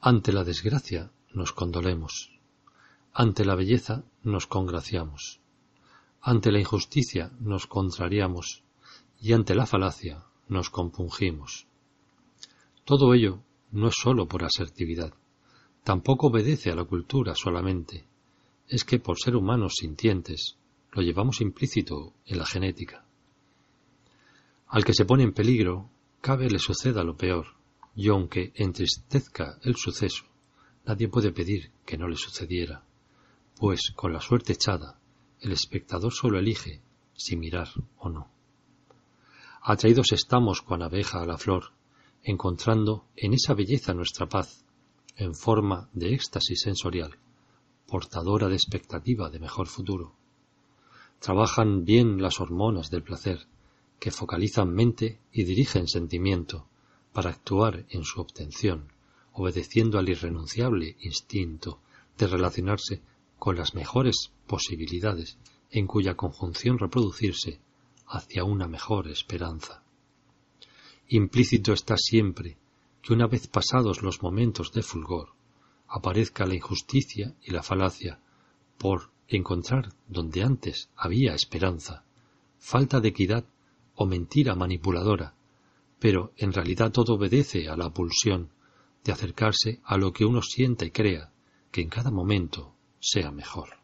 Ante la desgracia nos condolemos, ante la belleza nos congraciamos, ante la injusticia nos contrariamos. Y ante la falacia nos compungimos. Todo ello no es sólo por asertividad, tampoco obedece a la cultura solamente, es que por ser humanos sintientes lo llevamos implícito en la genética. Al que se pone en peligro, cabe le suceda lo peor, y aunque entristezca el suceso, nadie puede pedir que no le sucediera, pues con la suerte echada, el espectador solo elige si mirar o no. Atraídos estamos cuan abeja a la flor, encontrando en esa belleza nuestra paz, en forma de éxtasis sensorial, portadora de expectativa de mejor futuro. Trabajan bien las hormonas del placer, que focalizan mente y dirigen sentimiento para actuar en su obtención, obedeciendo al irrenunciable instinto de relacionarse con las mejores posibilidades en cuya conjunción reproducirse hacia una mejor esperanza. Implícito está siempre que una vez pasados los momentos de fulgor, aparezca la injusticia y la falacia por encontrar donde antes había esperanza, falta de equidad o mentira manipuladora, pero en realidad todo obedece a la pulsión de acercarse a lo que uno sienta y crea que en cada momento sea mejor.